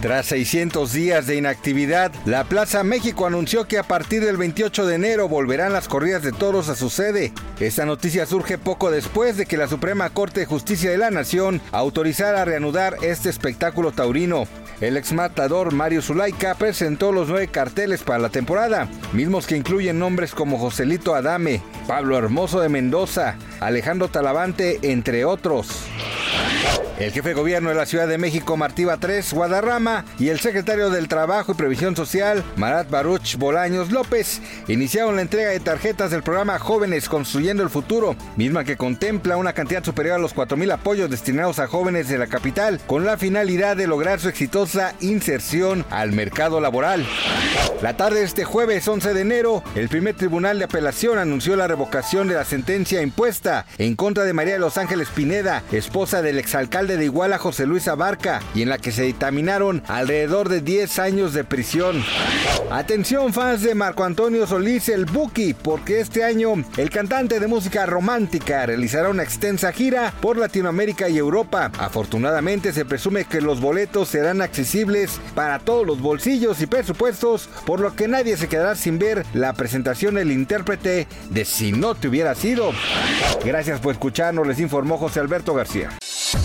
Tras 600 días de inactividad, la Plaza México anunció que a partir del 28 de enero volverán las corridas de toros a su sede. Esta noticia surge poco después de que la Suprema Corte de Justicia de la Nación autorizara reanudar este espectáculo taurino. El exmatador Mario Zulaika presentó los nueve carteles para la temporada, mismos que incluyen nombres como Joselito Adame, Pablo Hermoso de Mendoza, Alejandro Talavante, entre otros. El jefe de gobierno de la Ciudad de México, Martí Batres Guadarrama, y el secretario del Trabajo y Previsión Social, Marat Baruch Bolaños López, iniciaron la entrega de tarjetas del programa Jóvenes Construyendo el Futuro, misma que contempla una cantidad superior a los 4.000 apoyos destinados a jóvenes de la capital, con la finalidad de lograr su exitosa inserción al mercado laboral. La tarde de este jueves 11 de enero, el primer tribunal de apelación anunció la revocación de la sentencia impuesta en contra de María de Los Ángeles Pineda, esposa del exalcalde de Iguala José Luis Abarca, y en la que se dictaminaron alrededor de 10 años de prisión. Atención fans de Marco Antonio Solís el Buki, porque este año el cantante de música romántica realizará una extensa gira por Latinoamérica y Europa. Afortunadamente se presume que los boletos serán accesibles para todos los bolsillos y presupuestos, por lo que nadie se quedará sin ver la presentación del intérprete de Si no te hubiera sido. Gracias por escucharnos, les informó José Alberto García.